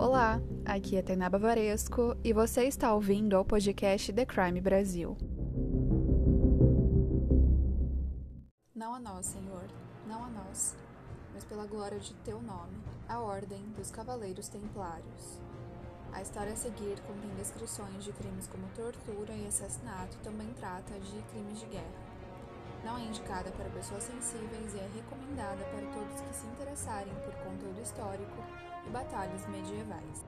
Olá, aqui é Tainá Bavaresco e você está ouvindo ao podcast The Crime Brasil. Não a nós, Senhor, não a nós, mas pela glória de teu nome, a Ordem dos Cavaleiros Templários. A história a seguir contém descrições de crimes como tortura e assassinato e também trata de crimes de guerra. Não é indicada para pessoas sensíveis e é recomendada para todos que se interessarem por conteúdo histórico e batalhas medievais.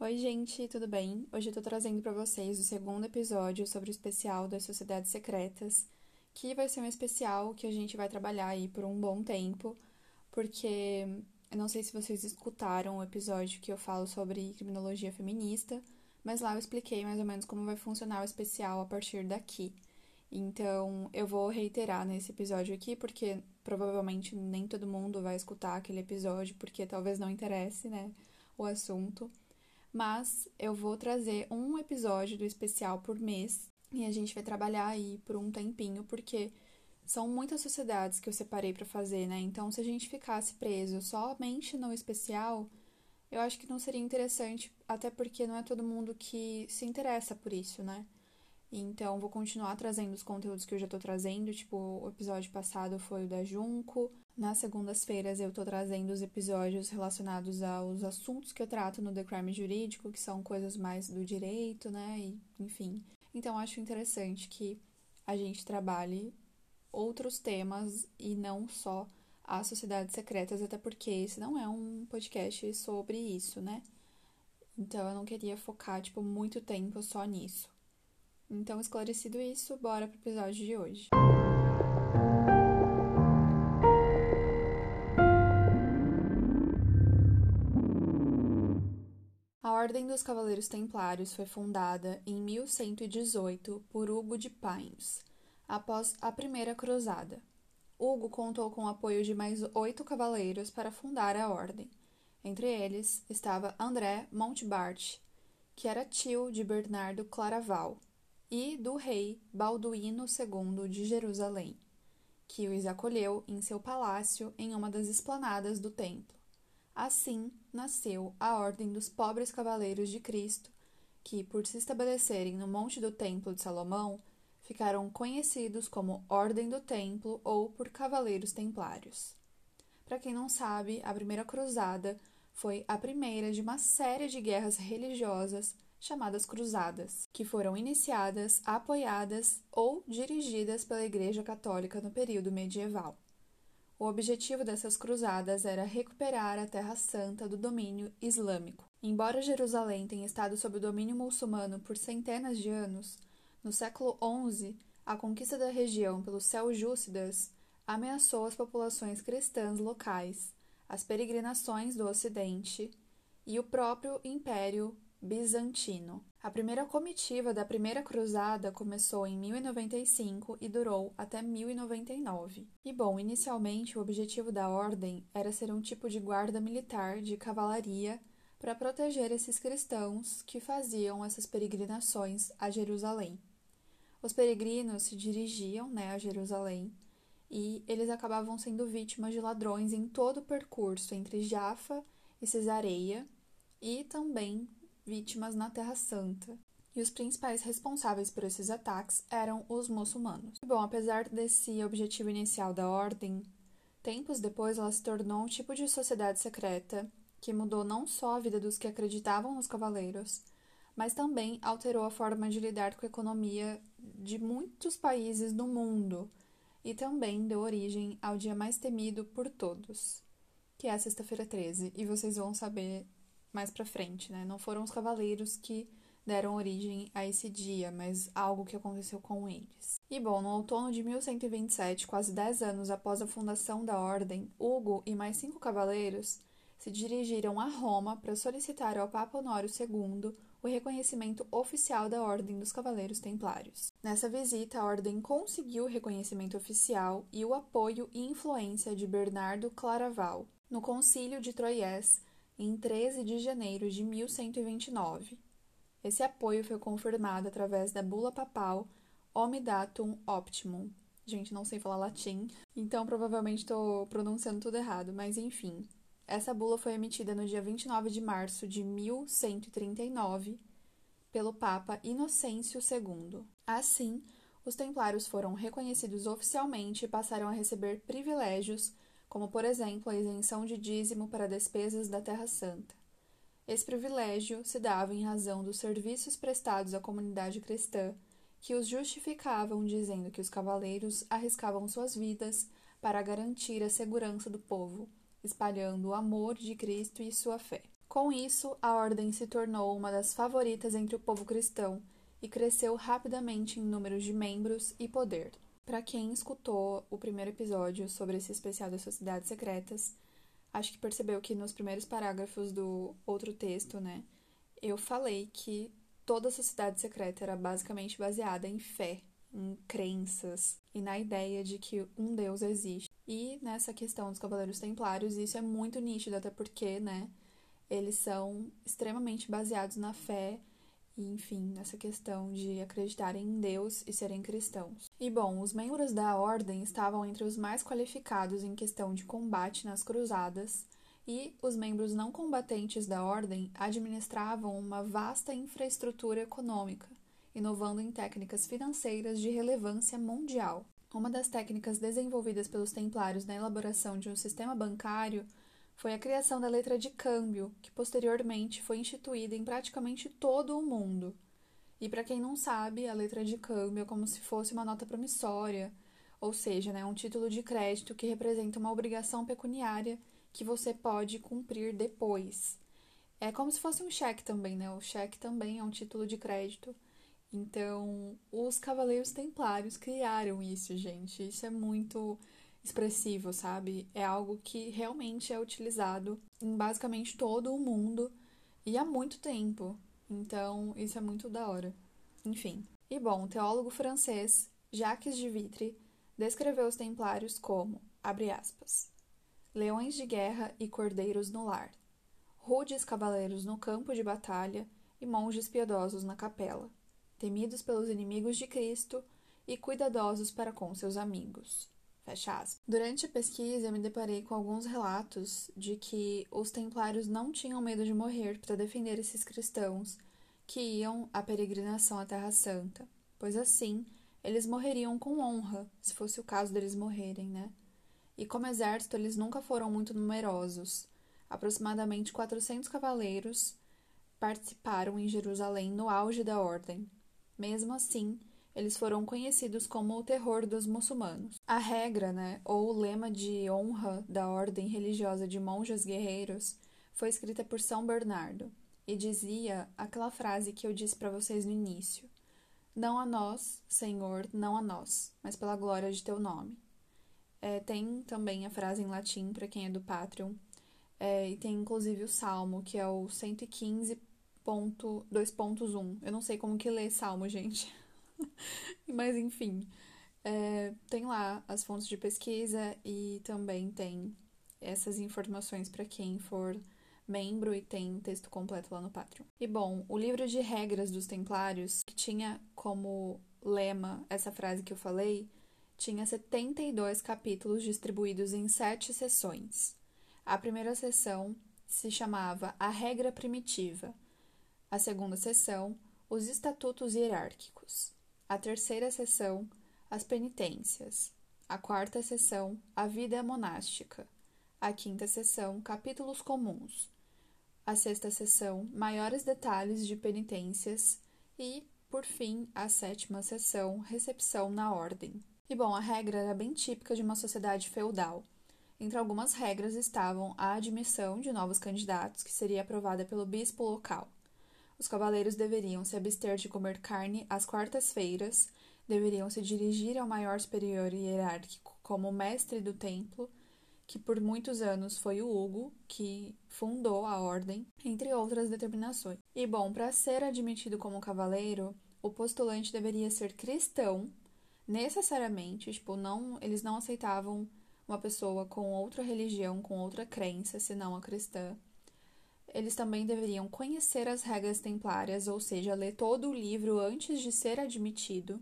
Oi, gente, tudo bem? Hoje eu tô trazendo para vocês o segundo episódio sobre o especial das Sociedades Secretas, que vai ser um especial que a gente vai trabalhar aí por um bom tempo, porque eu não sei se vocês escutaram o episódio que eu falo sobre criminologia feminista, mas lá eu expliquei mais ou menos como vai funcionar o especial a partir daqui. Então, eu vou reiterar nesse episódio aqui, porque provavelmente nem todo mundo vai escutar aquele episódio, porque talvez não interesse, né, o assunto. Mas eu vou trazer um episódio do especial por mês e a gente vai trabalhar aí por um tempinho, porque são muitas sociedades que eu separei para fazer, né? Então, se a gente ficasse preso somente no especial, eu acho que não seria interessante, até porque não é todo mundo que se interessa por isso, né? Então, vou continuar trazendo os conteúdos que eu já tô trazendo, tipo, o episódio passado foi o da Junco. Nas segundas-feiras eu tô trazendo os episódios relacionados aos assuntos que eu trato no The Crime Jurídico, que são coisas mais do direito, né? E, enfim. Então, acho interessante que a gente trabalhe outros temas e não só as sociedades secretas, até porque esse não é um podcast sobre isso, né? Então eu não queria focar, tipo, muito tempo só nisso. Então, esclarecido isso, bora pro episódio de hoje. A Ordem dos Cavaleiros Templários foi fundada em 1118 por Hugo de Pines, após a Primeira Cruzada. Hugo contou com o apoio de mais oito cavaleiros para fundar a ordem. Entre eles estava André Montbart, que era tio de Bernardo Claraval, e do rei Balduíno II de Jerusalém, que os acolheu em seu palácio em uma das esplanadas do templo. Assim nasceu a Ordem dos Pobres Cavaleiros de Cristo, que, por se estabelecerem no Monte do Templo de Salomão, ficaram conhecidos como Ordem do Templo ou por Cavaleiros Templários. Para quem não sabe, a Primeira Cruzada foi a primeira de uma série de guerras religiosas chamadas Cruzadas, que foram iniciadas, apoiadas ou dirigidas pela Igreja Católica no período medieval. O objetivo dessas cruzadas era recuperar a Terra Santa do domínio islâmico. Embora Jerusalém tenha estado sob o domínio muçulmano por centenas de anos, no século XI, a conquista da região pelos seljúcidas ameaçou as populações cristãs locais, as peregrinações do Ocidente e o próprio Império Bizantino. A primeira comitiva da Primeira Cruzada começou em 1095 e durou até 1099. E bom, inicialmente o objetivo da ordem era ser um tipo de guarda militar de cavalaria para proteger esses cristãos que faziam essas peregrinações a Jerusalém. Os peregrinos se dirigiam né, a Jerusalém e eles acabavam sendo vítimas de ladrões em todo o percurso entre Jaffa e Cesareia e também vítimas na Terra Santa. E os principais responsáveis por esses ataques eram os muçulmanos. Bom, apesar desse objetivo inicial da ordem, tempos depois ela se tornou um tipo de sociedade secreta que mudou não só a vida dos que acreditavam nos cavaleiros, mas também alterou a forma de lidar com a economia de muitos países do mundo e também deu origem ao dia mais temido por todos, que é a Sexta-feira 13, e vocês vão saber mais pra frente, né? Não foram os cavaleiros que deram origem a esse dia, mas algo que aconteceu com eles. E bom, no outono de 1127, quase 10 anos após a fundação da ordem, Hugo e mais cinco cavaleiros se dirigiram a Roma para solicitar ao Papa Honório II o reconhecimento oficial da Ordem dos Cavaleiros Templários. Nessa visita, a Ordem conseguiu o reconhecimento oficial e o apoio e influência de Bernardo Claraval no Concílio de Troyes em 13 de janeiro de 1129. Esse apoio foi confirmado através da bula papal Omidatum Optimum. Gente, não sei falar latim, então provavelmente estou pronunciando tudo errado, mas enfim. essa bula foi emitida no dia 29 de março de 1139 pelo Papa Inocêncio II. Assim, os templários foram reconhecidos oficialmente e passaram a receber privilégios, como, por exemplo, a isenção de dízimo para despesas da Terra Santa. Esse privilégio se dava em razão dos serviços prestados à comunidade cristã, que os justificavam dizendo que os cavaleiros arriscavam suas vidas para garantir a segurança do povo, espalhando o amor de Cristo e sua fé. Com isso, a ordem se tornou uma das favoritas entre o povo cristão e cresceu rapidamente em números de membros e poder. Para quem escutou o primeiro episódio sobre esse especial das sociedades secretas, acho que percebeu que nos primeiros parágrafos do outro texto, né, eu falei que toda sociedade secreta era basicamente baseada em fé, em crenças e na ideia de que um Deus existe. E nessa questão dos Cavaleiros Templários, isso é muito nítido, até porque, né, eles são extremamente baseados na fé e, enfim, nessa questão de acreditarem em Deus e serem cristãos. E bom, os membros da ordem estavam entre os mais qualificados em questão de combate nas cruzadas, e os membros não combatentes da ordem administravam uma vasta infraestrutura econômica, inovando em técnicas financeiras de relevância mundial. Uma das técnicas desenvolvidas pelos templários na elaboração de um sistema bancário foi a criação da letra de câmbio, que posteriormente foi instituída em praticamente todo o mundo. E para quem não sabe, a letra de câmbio é como se fosse uma nota promissória, ou seja, né, um título de crédito que representa uma obrigação pecuniária que você pode cumprir depois. É como se fosse um cheque também, né? O cheque também é um título de crédito. Então, os Cavaleiros Templários criaram isso, gente. Isso é muito expressivo, sabe? É algo que realmente é utilizado em basicamente todo o mundo e há muito tempo. Então, isso é muito da hora. Enfim. E bom, o teólogo francês Jacques de Vitry descreveu os templários como, abre aspas, leões de guerra e cordeiros no lar, rudes cavaleiros no campo de batalha e monges piedosos na capela, temidos pelos inimigos de Cristo e cuidadosos para com seus amigos. Fecha aspas. Durante a pesquisa, eu me deparei com alguns relatos de que os templários não tinham medo de morrer para defender esses cristãos que iam à peregrinação à Terra Santa, pois assim eles morreriam com honra, se fosse o caso deles morrerem, né? E como exército, eles nunca foram muito numerosos. Aproximadamente 400 cavaleiros participaram em Jerusalém no auge da ordem. Mesmo assim, eles foram conhecidos como o terror dos muçulmanos. A regra, né, ou o lema de honra da ordem religiosa de monges guerreiros foi escrita por São Bernardo e dizia aquela frase que eu disse para vocês no início: Não a nós, Senhor, não a nós, mas pela glória de teu nome. É, tem também a frase em latim para quem é do Patreon, é, e tem inclusive o salmo, que é o 115.2.1. Eu não sei como que lê salmo, gente. Mas enfim, é, tem lá as fontes de pesquisa e também tem essas informações para quem for membro e tem texto completo lá no Patreon. E bom, o livro de regras dos Templários, que tinha como lema essa frase que eu falei, tinha 72 capítulos distribuídos em sete sessões. A primeira sessão se chamava A Regra Primitiva. A segunda sessão, Os Estatutos Hierárquicos. A terceira sessão, as penitências. A quarta sessão, a vida monástica. A quinta sessão, capítulos comuns. A sexta sessão, maiores detalhes de penitências. E, por fim, a sétima sessão, recepção na ordem. E bom, a regra era bem típica de uma sociedade feudal. Entre algumas regras estavam a admissão de novos candidatos, que seria aprovada pelo bispo local. Os cavaleiros deveriam se abster de comer carne às quartas-feiras, deveriam se dirigir ao maior superior hierárquico como mestre do templo, que por muitos anos foi o Hugo, que fundou a ordem, entre outras determinações. E bom, para ser admitido como cavaleiro, o postulante deveria ser cristão, necessariamente, tipo, não, eles não aceitavam uma pessoa com outra religião, com outra crença, senão a cristã eles também deveriam conhecer as regras templárias, ou seja, ler todo o livro antes de ser admitido,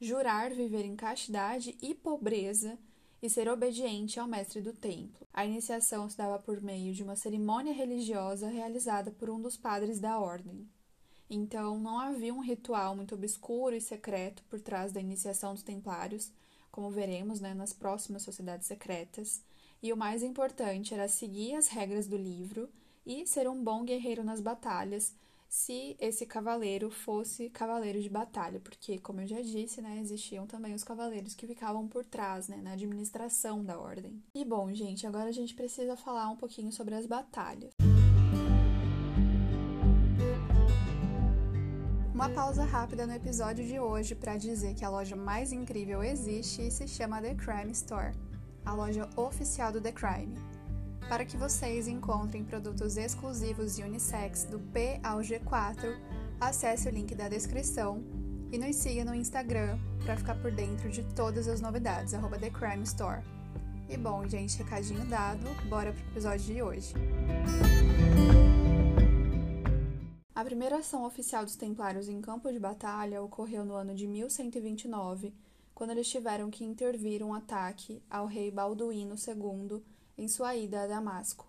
jurar viver em castidade e pobreza e ser obediente ao mestre do templo. A iniciação se dava por meio de uma cerimônia religiosa realizada por um dos padres da ordem. Então, não havia um ritual muito obscuro e secreto por trás da iniciação dos templários, como veremos né, nas próximas sociedades secretas, e o mais importante era seguir as regras do livro e ser um bom guerreiro nas batalhas, se esse cavaleiro fosse cavaleiro de batalha, porque, como eu já disse, né, existiam também os cavaleiros que ficavam por trás, né, na administração da ordem. E bom, gente, agora a gente precisa falar um pouquinho sobre as batalhas. Uma pausa rápida no episódio de hoje para dizer que a loja mais incrível existe e se chama The Crime Store, a loja oficial do The Crime. Para que vocês encontrem produtos exclusivos e unissex do P ao G4, acesse o link da descrição e nos siga no Instagram para ficar por dentro de todas as novidades, arroba The Crime Store. E bom, gente, recadinho dado, bora pro episódio de hoje. A primeira ação oficial dos Templários em campo de batalha ocorreu no ano de 1129, quando eles tiveram que intervir um ataque ao rei Balduíno II em sua ida a Damasco.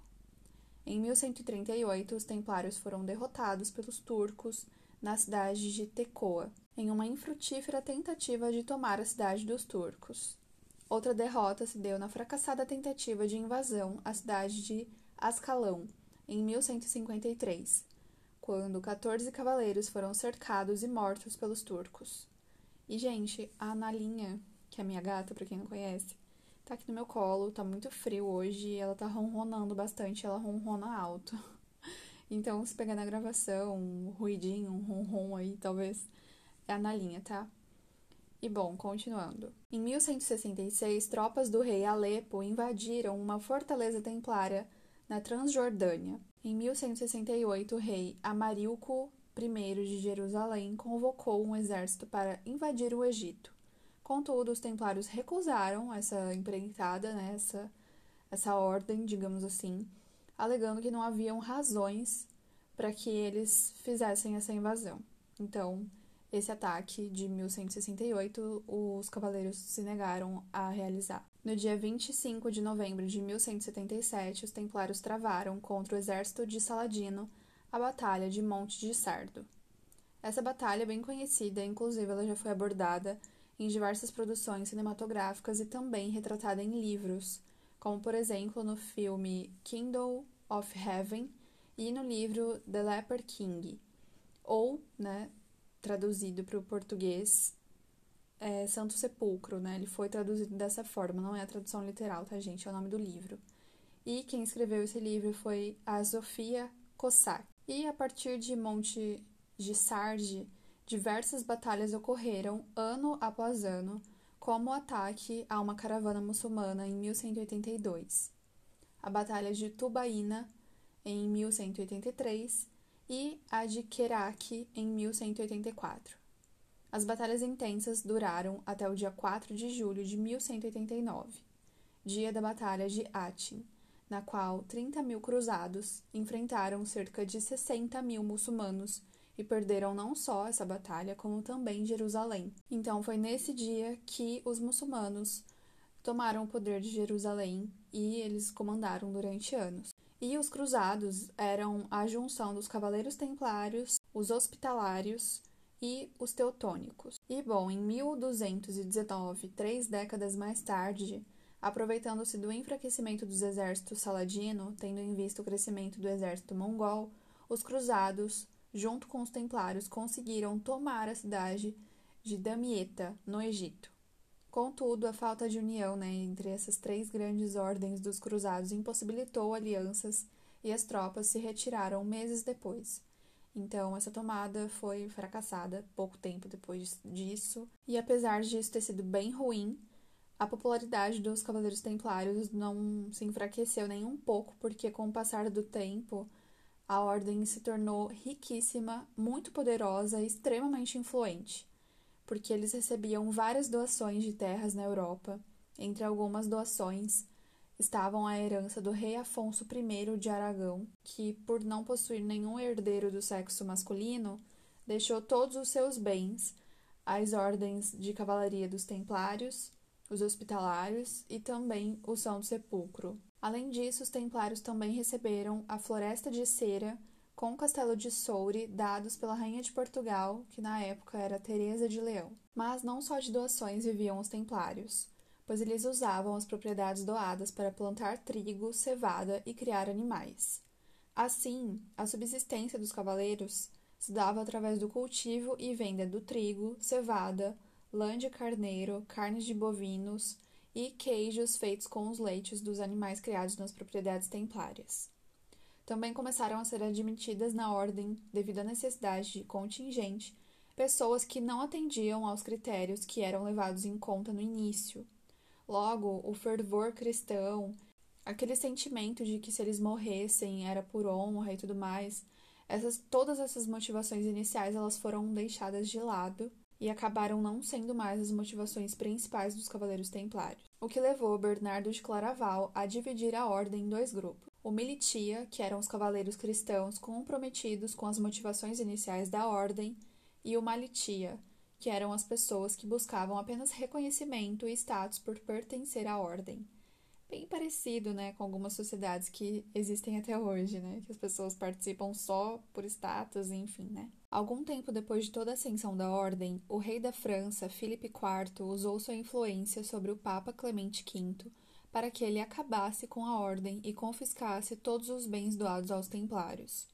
Em 1138, os templários foram derrotados pelos turcos na cidade de Tecoa, em uma infrutífera tentativa de tomar a cidade dos turcos. Outra derrota se deu na fracassada tentativa de invasão à cidade de Ascalão, em 1153, quando 14 cavaleiros foram cercados e mortos pelos turcos. E, gente, a Analinha, que é minha gata, para quem não conhece, tá aqui no meu colo, tá muito frio hoje, ela tá ronronando bastante, ela ronrona alto. Então, se pegar na gravação, um ruidinho, um ronron aí, talvez, é na linha, tá? E bom, continuando. Em 1166, tropas do rei Alepo invadiram uma fortaleza templária na Transjordânia. Em 1168, o rei Amarilco I de Jerusalém convocou um exército para invadir o Egito. Contudo, os templários recusaram essa empreitada, né, essa, essa ordem, digamos assim, alegando que não haviam razões para que eles fizessem essa invasão. Então, esse ataque de 1168, os cavaleiros se negaram a realizar. No dia 25 de novembro de 1177, os templários travaram contra o exército de Saladino a Batalha de Monte de Sardo. Essa batalha é bem conhecida, inclusive ela já foi abordada em diversas produções cinematográficas e também retratada em livros, como por exemplo no filme Kingdom of Heaven e no livro The Leper King, ou, né, traduzido para o português, é Santo Sepulcro, né? Ele foi traduzido dessa forma, não é a tradução literal, tá, gente? É o nome do livro. E quem escreveu esse livro foi a Sofia Cossack. E a partir de Monte de Sardi, Diversas batalhas ocorreram ano após ano, como o ataque a uma caravana muçulmana em 1182, a Batalha de Tubaína em 1183 e a de Kerak em 1184. As batalhas intensas duraram até o dia 4 de julho de 1189, dia da Batalha de Atin, na qual 30 mil cruzados enfrentaram cerca de 60 mil muçulmanos e perderam não só essa batalha, como também Jerusalém. Então foi nesse dia que os muçulmanos tomaram o poder de Jerusalém e eles comandaram durante anos. E os cruzados eram a junção dos cavaleiros templários, os hospitalários e os teutônicos. E bom, em 1219, três décadas mais tarde, aproveitando-se do enfraquecimento dos exércitos saladino, tendo em vista o crescimento do exército mongol, os cruzados junto com os templários, conseguiram tomar a cidade de Damieta, no Egito. Contudo, a falta de união né, entre essas três grandes ordens dos cruzados impossibilitou alianças e as tropas se retiraram meses depois. Então, essa tomada foi fracassada pouco tempo depois disso, e apesar disso ter sido bem ruim, a popularidade dos Cavaleiros Templários não se enfraqueceu nem um pouco, porque com o passar do tempo, a ordem se tornou riquíssima, muito poderosa e extremamente influente, porque eles recebiam várias doações de terras na Europa. Entre algumas doações estavam a herança do rei Afonso I de Aragão, que, por não possuir nenhum herdeiro do sexo masculino, deixou todos os seus bens às ordens de cavalaria dos Templários os hospitalários e também o São Sepulcro. Além disso, os templários também receberam a Floresta de Cera com o Castelo de Soure, dados pela Rainha de Portugal, que na época era Teresa de Leão. Mas não só de doações viviam os templários, pois eles usavam as propriedades doadas para plantar trigo, cevada e criar animais. Assim, a subsistência dos cavaleiros se dava através do cultivo e venda do trigo, cevada, lã de carneiro, carnes de bovinos e queijos feitos com os leites dos animais criados nas propriedades templárias também começaram a ser admitidas na ordem devido à necessidade de contingente pessoas que não atendiam aos critérios que eram levados em conta no início. Logo, o fervor cristão, aquele sentimento de que se eles morressem era por honra e tudo mais, essas, todas essas motivações iniciais elas foram deixadas de lado e acabaram não sendo mais as motivações principais dos Cavaleiros Templários, o que levou Bernardo de Claraval a dividir a ordem em dois grupos o militia, que eram os cavaleiros cristãos comprometidos com as motivações iniciais da ordem, e o malitia, que eram as pessoas que buscavam apenas reconhecimento e status por pertencer à ordem. Bem parecido, né, com algumas sociedades que existem até hoje, né, que as pessoas participam só por status, enfim, né. Algum tempo depois de toda a ascensão da ordem, o rei da França, Filipe IV, usou sua influência sobre o Papa Clemente V para que ele acabasse com a ordem e confiscasse todos os bens doados aos templários.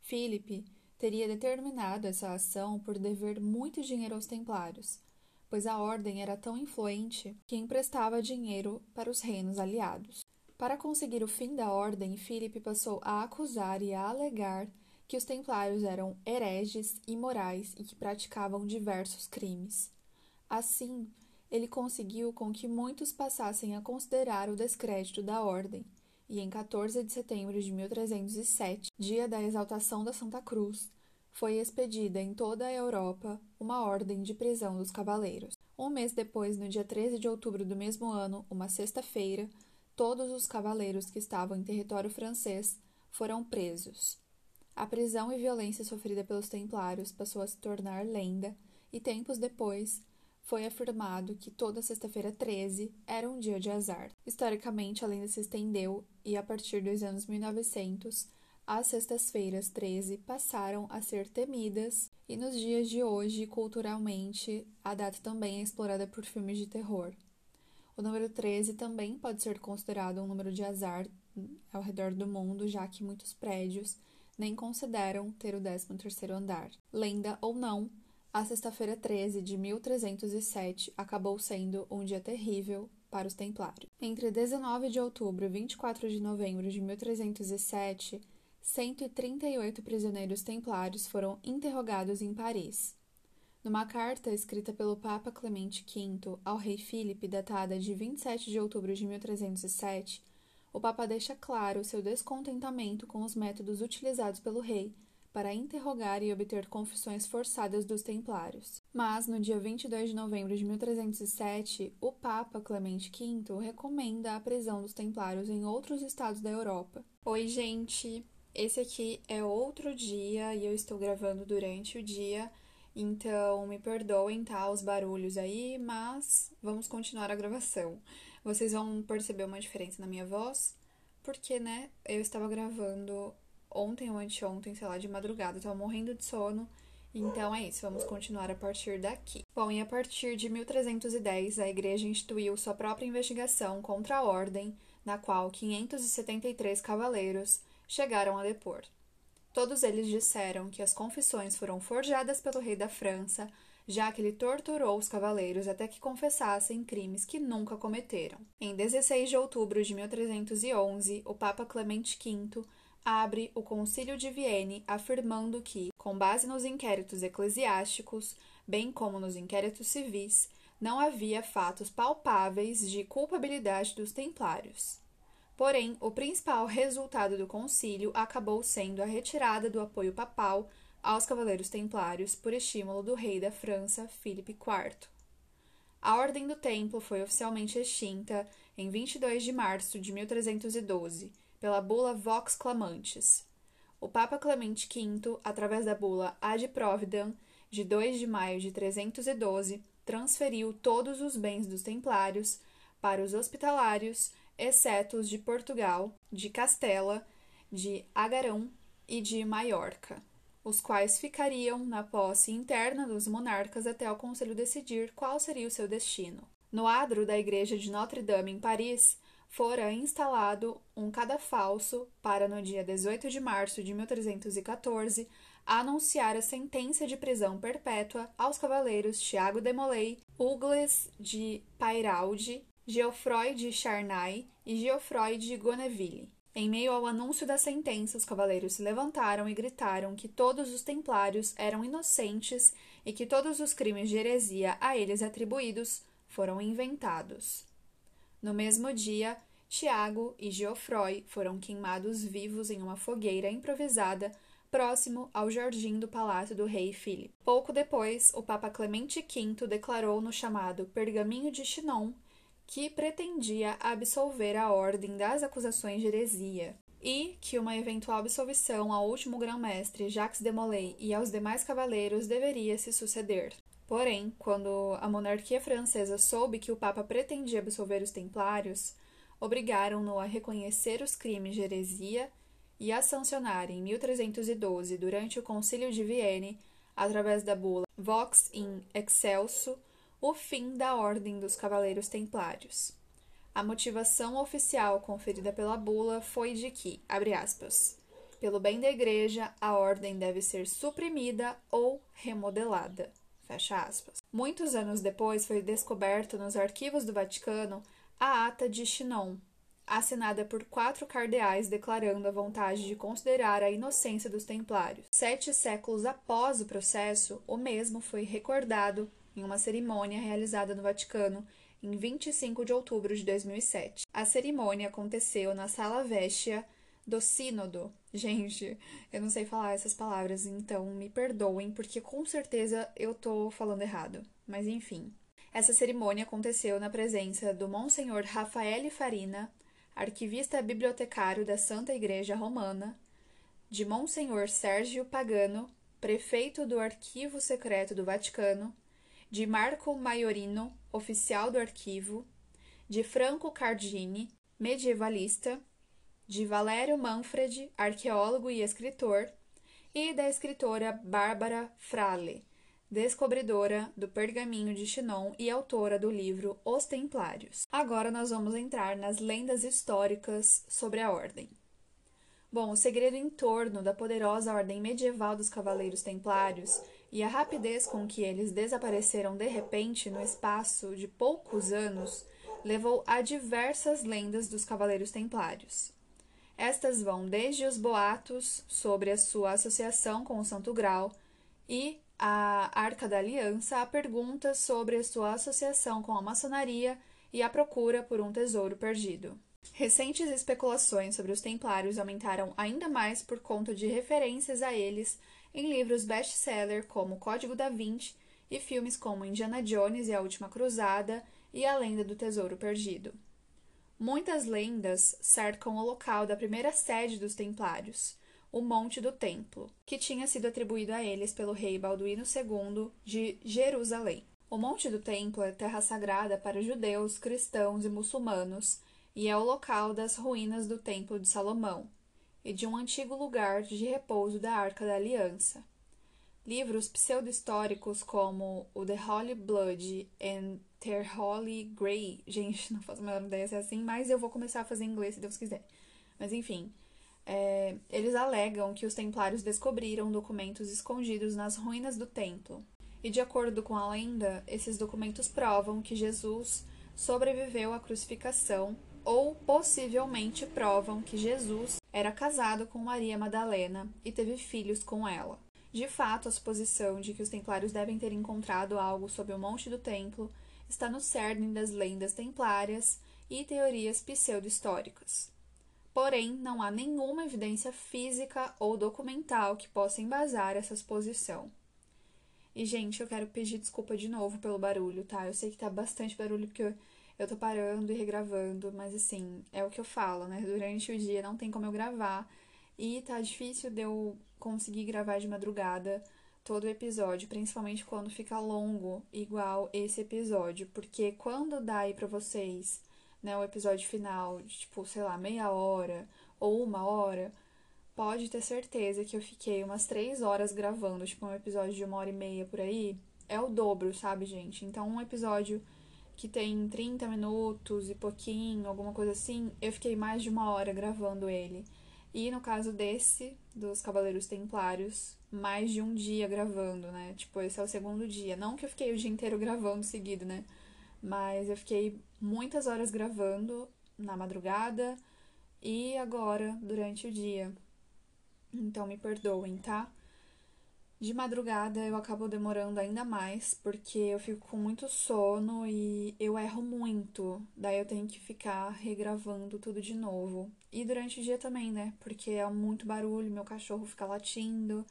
Filipe teria determinado essa ação por dever muito dinheiro aos templários, pois a ordem era tão influente que emprestava dinheiro para os reinos aliados. Para conseguir o fim da ordem, Filipe passou a acusar e a alegar que os templários eram hereges, imorais e que praticavam diversos crimes. Assim, ele conseguiu com que muitos passassem a considerar o descrédito da ordem, e em 14 de setembro de 1307, dia da exaltação da Santa Cruz, foi expedida em toda a Europa uma ordem de prisão dos cavaleiros. Um mês depois, no dia 13 de outubro do mesmo ano, uma sexta-feira, todos os cavaleiros que estavam em território francês foram presos. A prisão e violência sofrida pelos templários passou a se tornar lenda, e tempos depois, foi afirmado que toda sexta-feira 13 era um dia de azar. Historicamente, a lenda se estendeu e, a partir dos anos 1900, as sextas-feiras 13 passaram a ser temidas, e nos dias de hoje, culturalmente, a data também é explorada por filmes de terror. O número 13 também pode ser considerado um número de azar ao redor do mundo, já que muitos prédios nem consideram ter o 13º andar. Lenda ou não, a sexta-feira 13 de 1307 acabou sendo um dia terrível para os Templários. Entre 19 de outubro e 24 de novembro de 1307, 138 prisioneiros templários foram interrogados em Paris. Numa carta escrita pelo Papa Clemente V ao rei Filipe, datada de 27 de outubro de 1307, o Papa deixa claro seu descontentamento com os métodos utilizados pelo rei para interrogar e obter confissões forçadas dos templários. Mas, no dia 22 de novembro de 1307, o Papa Clemente V recomenda a prisão dos templários em outros estados da Europa. Oi, gente! Esse aqui é outro dia e eu estou gravando durante o dia, então me perdoem, tá, os barulhos aí, mas vamos continuar a gravação. Vocês vão perceber uma diferença na minha voz, porque, né, eu estava gravando ontem ou anteontem, sei lá, de madrugada, eu morrendo de sono. Então é isso, vamos continuar a partir daqui. Bom, e a partir de 1310, a igreja instituiu sua própria investigação contra a ordem, na qual 573 cavaleiros chegaram a depor. Todos eles disseram que as confissões foram forjadas pelo rei da França, já que ele torturou os cavaleiros até que confessassem crimes que nunca cometeram. Em 16 de outubro de 1311, o Papa Clemente V abre o Concílio de Vienne afirmando que, com base nos inquéritos eclesiásticos, bem como nos inquéritos civis, não havia fatos palpáveis de culpabilidade dos templários. Porém, o principal resultado do concílio acabou sendo a retirada do apoio papal aos cavaleiros templários por estímulo do rei da França, Filipe IV. A Ordem do Templo foi oficialmente extinta em 22 de março de 1312 pela bula Vox Clamantis. O Papa Clemente V, através da bula Ad Providam, de 2 de maio de 312, transferiu todos os bens dos templários para os hospitalários, exceto os de Portugal, de Castela, de Agarão e de Maiorca, os quais ficariam na posse interna dos monarcas até o conselho decidir qual seria o seu destino. No adro da igreja de Notre-Dame, em Paris, fora instalado um cadafalso para, no dia 18 de março de 1314, anunciar a sentença de prisão perpétua aos cavaleiros Tiago de Molay, Ugles de Pairaldi, Geoffroy de Charnay e Geoffroy de Goneville. Em meio ao anúncio da sentença, os cavaleiros se levantaram e gritaram que todos os templários eram inocentes e que todos os crimes de heresia a eles atribuídos foram inventados. No mesmo dia, Tiago e Geoffroy foram queimados vivos em uma fogueira improvisada próximo ao jardim do palácio do rei Filipe. Pouco depois, o Papa Clemente V declarou no chamado Pergaminho de Chinon que pretendia absolver a ordem das acusações de heresia e que uma eventual absolvição ao último grão-mestre Jacques de Molay e aos demais cavaleiros deveria se suceder. Porém, quando a monarquia francesa soube que o Papa pretendia absolver os templários, obrigaram-no a reconhecer os crimes de heresia e a sancionar em 1312, durante o Concílio de Vienne, através da bula Vox in Excelso, o fim da Ordem dos Cavaleiros Templários. A motivação oficial conferida pela bula foi de que, abre aspas, pelo bem da Igreja, a ordem deve ser suprimida ou remodelada. Fecha aspas. Muitos anos depois foi descoberto nos arquivos do Vaticano a Ata de Chinon, assinada por quatro cardeais declarando a vontade de considerar a inocência dos templários. Sete séculos após o processo, o mesmo foi recordado em uma cerimônia realizada no Vaticano em 25 de outubro de 2007. A cerimônia aconteceu na Sala Véstia do Sínodo. Gente, eu não sei falar essas palavras, então me perdoem, porque com certeza eu tô falando errado. Mas enfim. Essa cerimônia aconteceu na presença do Monsenhor Rafael Farina, arquivista bibliotecário da Santa Igreja Romana, de Monsenhor Sérgio Pagano, prefeito do Arquivo Secreto do Vaticano, de Marco Maiorino, oficial do arquivo, de Franco Cardini, medievalista, de Valério Manfred, arqueólogo e escritor, e da escritora Bárbara Frale, descobridora do pergaminho de Chinon e autora do livro Os Templários. Agora nós vamos entrar nas lendas históricas sobre a ordem. Bom, o segredo em torno da poderosa ordem medieval dos Cavaleiros Templários e a rapidez com que eles desapareceram de repente no espaço de poucos anos levou a diversas lendas dos Cavaleiros Templários. Estas vão desde os boatos sobre a sua associação com o Santo Grau e a Arca da Aliança a perguntas sobre a sua associação com a maçonaria e a procura por um tesouro perdido. Recentes especulações sobre os templários aumentaram ainda mais por conta de referências a eles em livros best-seller como Código da Vinci e filmes como Indiana Jones e a Última Cruzada e A Lenda do Tesouro Perdido. Muitas lendas cercam o local da primeira sede dos Templários, o Monte do Templo, que tinha sido atribuído a eles pelo rei Balduíno II de Jerusalém. O Monte do Templo é terra sagrada para judeus, cristãos e muçulmanos e é o local das ruínas do Templo de Salomão, e de um antigo lugar de repouso da Arca da Aliança. Livros pseudo-históricos como o The Holy Blood and The Holy Grail, gente, não faço a menor ideia se é assim, mas eu vou começar a fazer em inglês se Deus quiser. Mas enfim, é, eles alegam que os templários descobriram documentos escondidos nas ruínas do templo. E de acordo com a lenda, esses documentos provam que Jesus sobreviveu à crucificação ou possivelmente provam que Jesus era casado com Maria Madalena e teve filhos com ela. De fato, a suposição de que os templários devem ter encontrado algo sob o monte do templo está no cerne das lendas templárias e teorias pseudo-históricas. Porém, não há nenhuma evidência física ou documental que possa embasar essa suposição. E, gente, eu quero pedir desculpa de novo pelo barulho, tá? Eu sei que tá bastante barulho porque eu eu tô parando e regravando, mas assim, é o que eu falo, né? Durante o dia não tem como eu gravar e tá difícil de eu conseguir gravar de madrugada todo o episódio, principalmente quando fica longo, igual esse episódio, porque quando dá aí pra vocês, né, o episódio final, de, tipo, sei lá, meia hora ou uma hora, pode ter certeza que eu fiquei umas três horas gravando, tipo, um episódio de uma hora e meia por aí, é o dobro, sabe, gente? Então, um episódio que tem 30 minutos e pouquinho, alguma coisa assim, eu fiquei mais de uma hora gravando ele. E no caso desse, dos Cavaleiros Templários, mais de um dia gravando, né? Tipo, esse é o segundo dia. Não que eu fiquei o dia inteiro gravando seguido, né? Mas eu fiquei muitas horas gravando na madrugada e agora durante o dia. Então me perdoem, tá? De madrugada eu acabo demorando ainda mais, porque eu fico com muito sono e eu erro muito. Daí eu tenho que ficar regravando tudo de novo. E durante o dia também, né? Porque é muito barulho, meu cachorro fica latindo.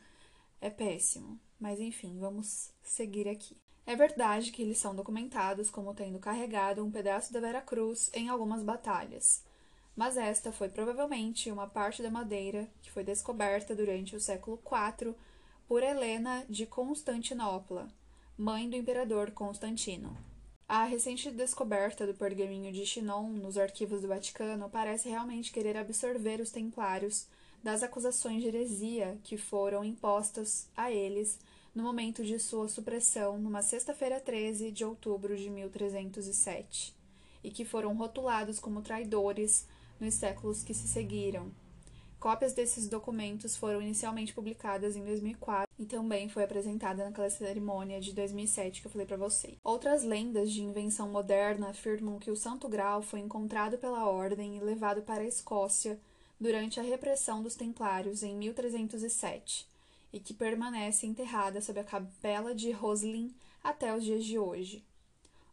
É péssimo. Mas enfim, vamos seguir aqui. É verdade que eles são documentados como tendo carregado um pedaço da Vera Cruz em algumas batalhas. Mas esta foi provavelmente uma parte da madeira que foi descoberta durante o século IV por Helena de Constantinopla, mãe do imperador Constantino. A recente descoberta do pergaminho de Chinon nos arquivos do Vaticano parece realmente querer absorver os templários das acusações de heresia que foram impostas a eles no momento de sua supressão numa sexta-feira 13 de outubro de 1307, e que foram rotulados como traidores nos séculos que se seguiram, Cópias desses documentos foram inicialmente publicadas em 2004 e também foi apresentada naquela cerimônia de 2007 que eu falei para vocês. Outras lendas de invenção moderna afirmam que o Santo Graal foi encontrado pela ordem e levado para a Escócia durante a repressão dos Templários em 1307 e que permanece enterrada sob a capela de Roslin até os dias de hoje.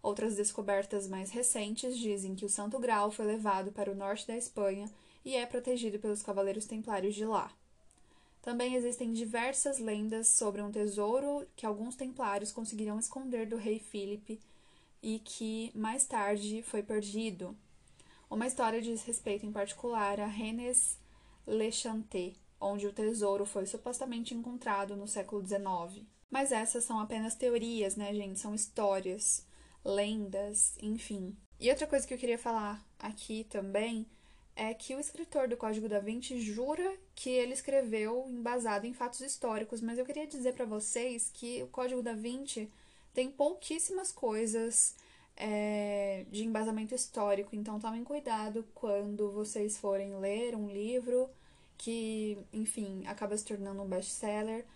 Outras descobertas mais recentes dizem que o Santo Graal foi levado para o norte da Espanha e é protegido pelos Cavaleiros Templários de lá. Também existem diversas lendas sobre um tesouro que alguns templários conseguiram esconder do rei Filipe e que mais tarde foi perdido. Uma história diz respeito em particular a Rennes Le Chanté, onde o tesouro foi supostamente encontrado no século XIX. Mas essas são apenas teorias, né, gente? São histórias, lendas, enfim. E outra coisa que eu queria falar aqui também é que o escritor do Código da Vinci jura que ele escreveu embasado em fatos históricos, mas eu queria dizer para vocês que o Código da Vinci tem pouquíssimas coisas é, de embasamento histórico, então tomem cuidado quando vocês forem ler um livro que, enfim, acaba se tornando um best-seller,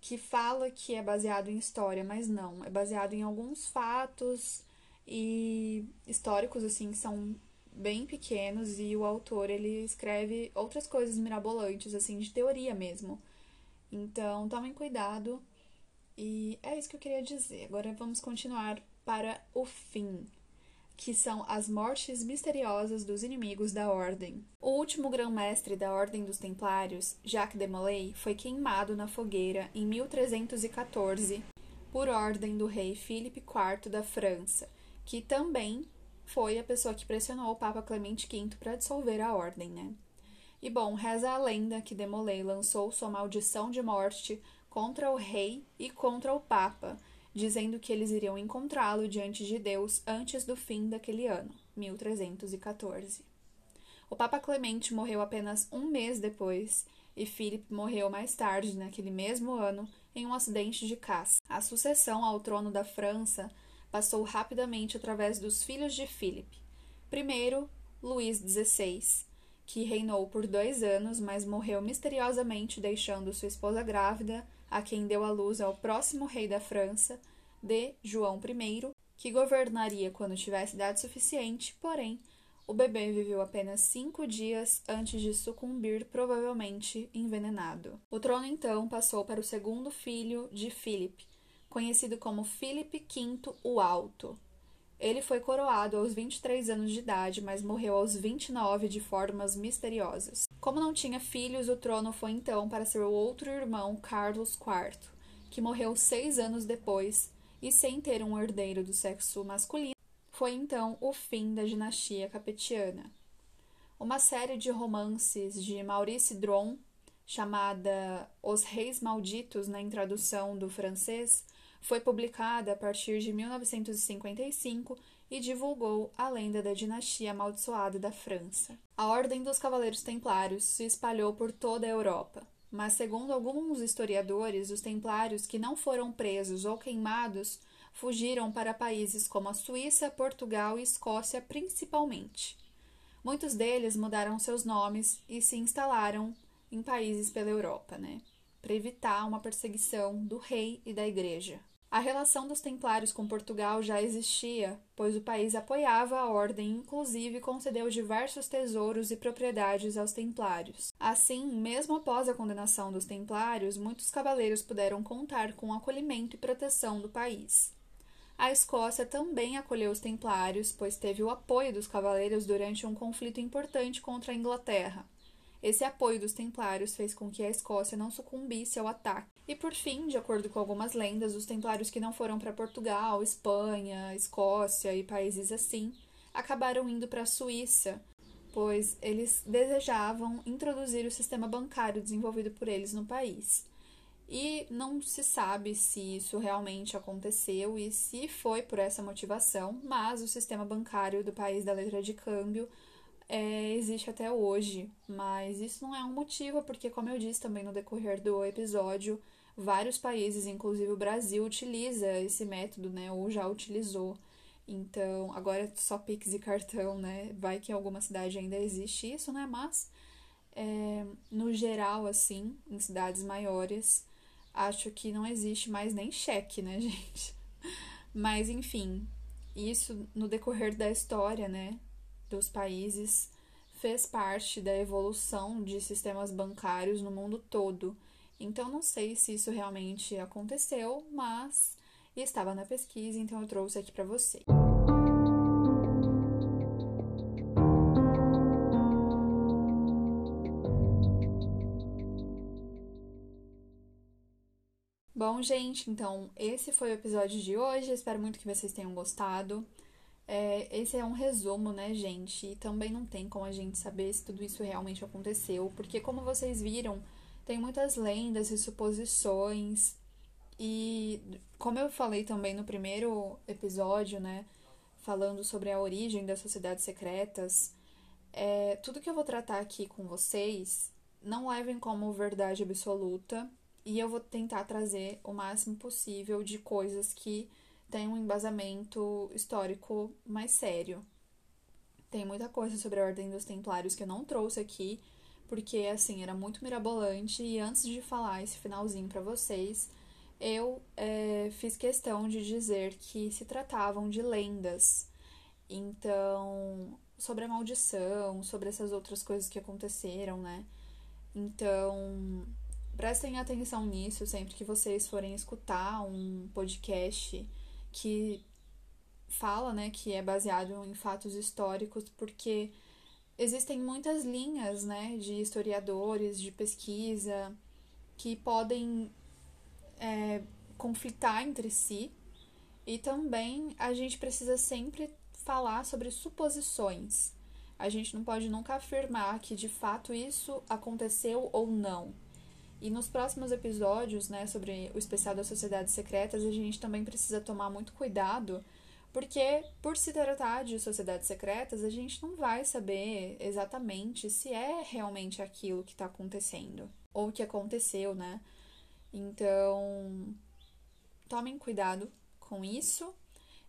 que fala que é baseado em história, mas não, é baseado em alguns fatos e históricos assim que são bem pequenos e o autor ele escreve outras coisas mirabolantes, assim, de teoria mesmo. Então, tomem cuidado. E é isso que eu queria dizer. Agora vamos continuar para o fim, que são as mortes misteriosas dos inimigos da Ordem. O último grão-mestre da Ordem dos Templários, Jacques de Molay, foi queimado na fogueira em 1314 por ordem do rei Filipe IV da França, que também foi a pessoa que pressionou o Papa Clemente V para dissolver a ordem, né? E bom, reza a lenda que Demolay lançou sua maldição de morte contra o rei e contra o Papa, dizendo que eles iriam encontrá-lo diante de Deus antes do fim daquele ano, 1314. O Papa Clemente morreu apenas um mês depois e Philip morreu mais tarde, naquele mesmo ano, em um acidente de caça. A sucessão ao trono da França passou rapidamente através dos filhos de Filipe. Primeiro, Luís XVI, que reinou por dois anos, mas morreu misteriosamente, deixando sua esposa grávida, a quem deu à luz ao próximo rei da França, de João I, que governaria quando tivesse idade suficiente, porém, o bebê viveu apenas cinco dias antes de sucumbir, provavelmente envenenado. O trono então passou para o segundo filho de Filipe, conhecido como Filipe V o Alto. Ele foi coroado aos 23 anos de idade, mas morreu aos 29 de formas misteriosas. Como não tinha filhos, o trono foi então para seu outro irmão, Carlos IV, que morreu seis anos depois e sem ter um herdeiro do sexo masculino. Foi então o fim da dinastia capetiana. Uma série de romances de Maurice Dron chamada Os Reis Malditos, na introdução do francês, foi publicada a partir de 1955 e divulgou a lenda da dinastia amaldiçoada da França. A Ordem dos Cavaleiros Templários se espalhou por toda a Europa, mas, segundo alguns historiadores, os templários que não foram presos ou queimados fugiram para países como a Suíça, Portugal e Escócia, principalmente. Muitos deles mudaram seus nomes e se instalaram em países pela Europa, né, para evitar uma perseguição do rei e da igreja. A relação dos templários com Portugal já existia, pois o país apoiava a ordem e inclusive concedeu diversos tesouros e propriedades aos templários. Assim, mesmo após a condenação dos templários, muitos cavaleiros puderam contar com o acolhimento e proteção do país. A Escócia também acolheu os templários, pois teve o apoio dos cavaleiros durante um conflito importante contra a Inglaterra. Esse apoio dos templários fez com que a Escócia não sucumbisse ao ataque. E por fim, de acordo com algumas lendas, os templários que não foram para Portugal, Espanha, Escócia e países assim, acabaram indo para a Suíça, pois eles desejavam introduzir o sistema bancário desenvolvido por eles no país. E não se sabe se isso realmente aconteceu e se foi por essa motivação, mas o sistema bancário do país da letra de câmbio é, existe até hoje, mas isso não é um motivo, porque, como eu disse também no decorrer do episódio, vários países, inclusive o Brasil, utiliza esse método, né, ou já utilizou. Então, agora é só Pix e cartão, né? Vai que em alguma cidade ainda existe isso, né? Mas, é, no geral, assim, em cidades maiores, acho que não existe mais nem cheque, né, gente? Mas, enfim, isso no decorrer da história, né? Dos países fez parte da evolução de sistemas bancários no mundo todo. Então, não sei se isso realmente aconteceu, mas estava na pesquisa, então eu trouxe aqui para você. Bom, gente, então esse foi o episódio de hoje. Espero muito que vocês tenham gostado. É, esse é um resumo, né, gente? E também não tem como a gente saber se tudo isso realmente aconteceu, porque, como vocês viram, tem muitas lendas e suposições. E, como eu falei também no primeiro episódio, né, falando sobre a origem das sociedades secretas, é, tudo que eu vou tratar aqui com vocês não levem como verdade absoluta e eu vou tentar trazer o máximo possível de coisas que tem um embasamento histórico mais sério. Tem muita coisa sobre a Ordem dos Templários que eu não trouxe aqui, porque assim era muito mirabolante. E antes de falar esse finalzinho para vocês, eu é, fiz questão de dizer que se tratavam de lendas. Então, sobre a maldição, sobre essas outras coisas que aconteceram, né? Então, prestem atenção nisso sempre que vocês forem escutar um podcast que fala, né, que é baseado em fatos históricos, porque existem muitas linhas, né, de historiadores, de pesquisa, que podem é, conflitar entre si, e também a gente precisa sempre falar sobre suposições. A gente não pode nunca afirmar que de fato isso aconteceu ou não. E nos próximos episódios, né, sobre o especial das sociedades secretas, a gente também precisa tomar muito cuidado, porque por se tratar de sociedades secretas, a gente não vai saber exatamente se é realmente aquilo que está acontecendo ou que aconteceu, né? Então, tomem cuidado com isso.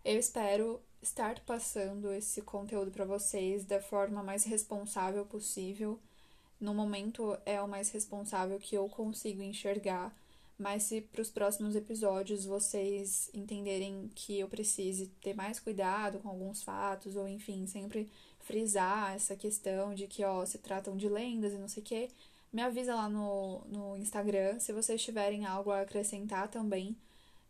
Eu espero estar passando esse conteúdo para vocês da forma mais responsável possível no momento é o mais responsável que eu consigo enxergar, mas se para os próximos episódios vocês entenderem que eu precise ter mais cuidado com alguns fatos, ou enfim, sempre frisar essa questão de que, ó, se tratam de lendas e não sei o quê, me avisa lá no, no Instagram. Se vocês tiverem algo a acrescentar também,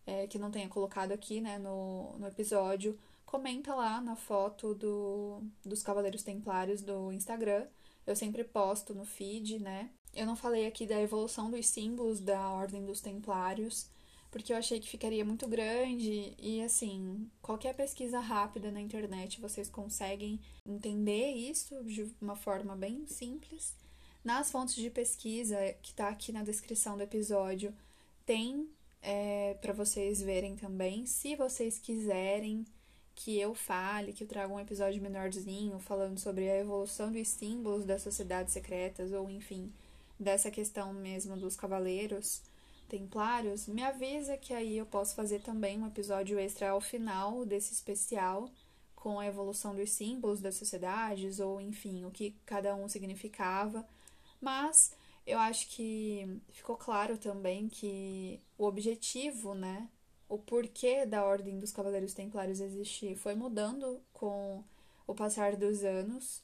é, que não tenha colocado aqui, né, no, no episódio, comenta lá na foto do, dos Cavaleiros Templários do Instagram eu sempre posto no feed, né? Eu não falei aqui da evolução dos símbolos da Ordem dos Templários, porque eu achei que ficaria muito grande e assim, qualquer pesquisa rápida na internet vocês conseguem entender isso de uma forma bem simples. Nas fontes de pesquisa, que tá aqui na descrição do episódio, tem é, para vocês verem também. Se vocês quiserem que eu fale, que eu traga um episódio menorzinho falando sobre a evolução dos símbolos das sociedades secretas, ou enfim, dessa questão mesmo dos cavaleiros templários, me avisa que aí eu posso fazer também um episódio extra ao final desse especial com a evolução dos símbolos das sociedades, ou enfim, o que cada um significava. Mas eu acho que ficou claro também que o objetivo, né, o porquê da Ordem dos Cavaleiros Templários existir foi mudando com o passar dos anos.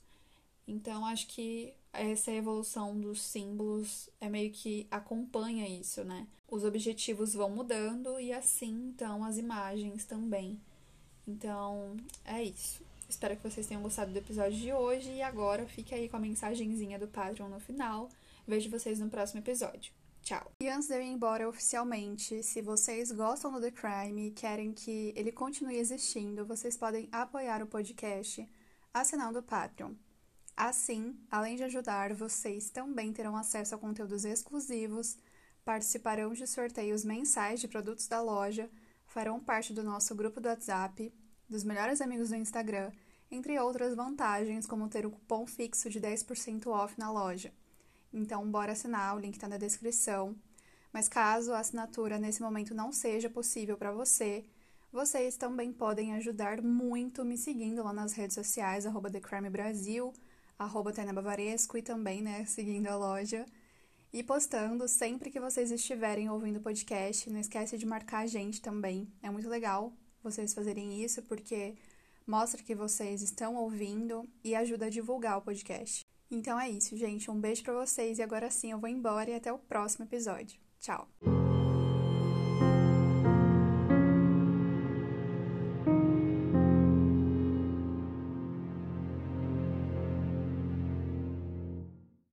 Então, acho que essa evolução dos símbolos é meio que acompanha isso, né? Os objetivos vão mudando e assim, então, as imagens também. Então, é isso. Espero que vocês tenham gostado do episódio de hoje e agora fique aí com a mensagenzinha do Patreon no final. Vejo vocês no próximo episódio. Tchau. E antes de eu ir embora oficialmente, se vocês gostam do The Crime e querem que ele continue existindo, vocês podem apoiar o podcast assinando o Patreon. Assim, além de ajudar, vocês também terão acesso a conteúdos exclusivos, participarão de sorteios mensais de produtos da loja, farão parte do nosso grupo do WhatsApp, dos melhores amigos do Instagram, entre outras vantagens, como ter o cupom fixo de 10% off na loja. Então, bora assinar, o link está na descrição. Mas caso a assinatura nesse momento não seja possível para você, vocês também podem ajudar muito me seguindo lá nas redes sociais, arroba TheCrimeBrasil, arroba Bavaresco e também, né, seguindo a loja. E postando sempre que vocês estiverem ouvindo o podcast. Não esquece de marcar a gente também. É muito legal vocês fazerem isso, porque mostra que vocês estão ouvindo e ajuda a divulgar o podcast. Então é isso, gente. Um beijo para vocês e agora sim eu vou embora e até o próximo episódio. Tchau.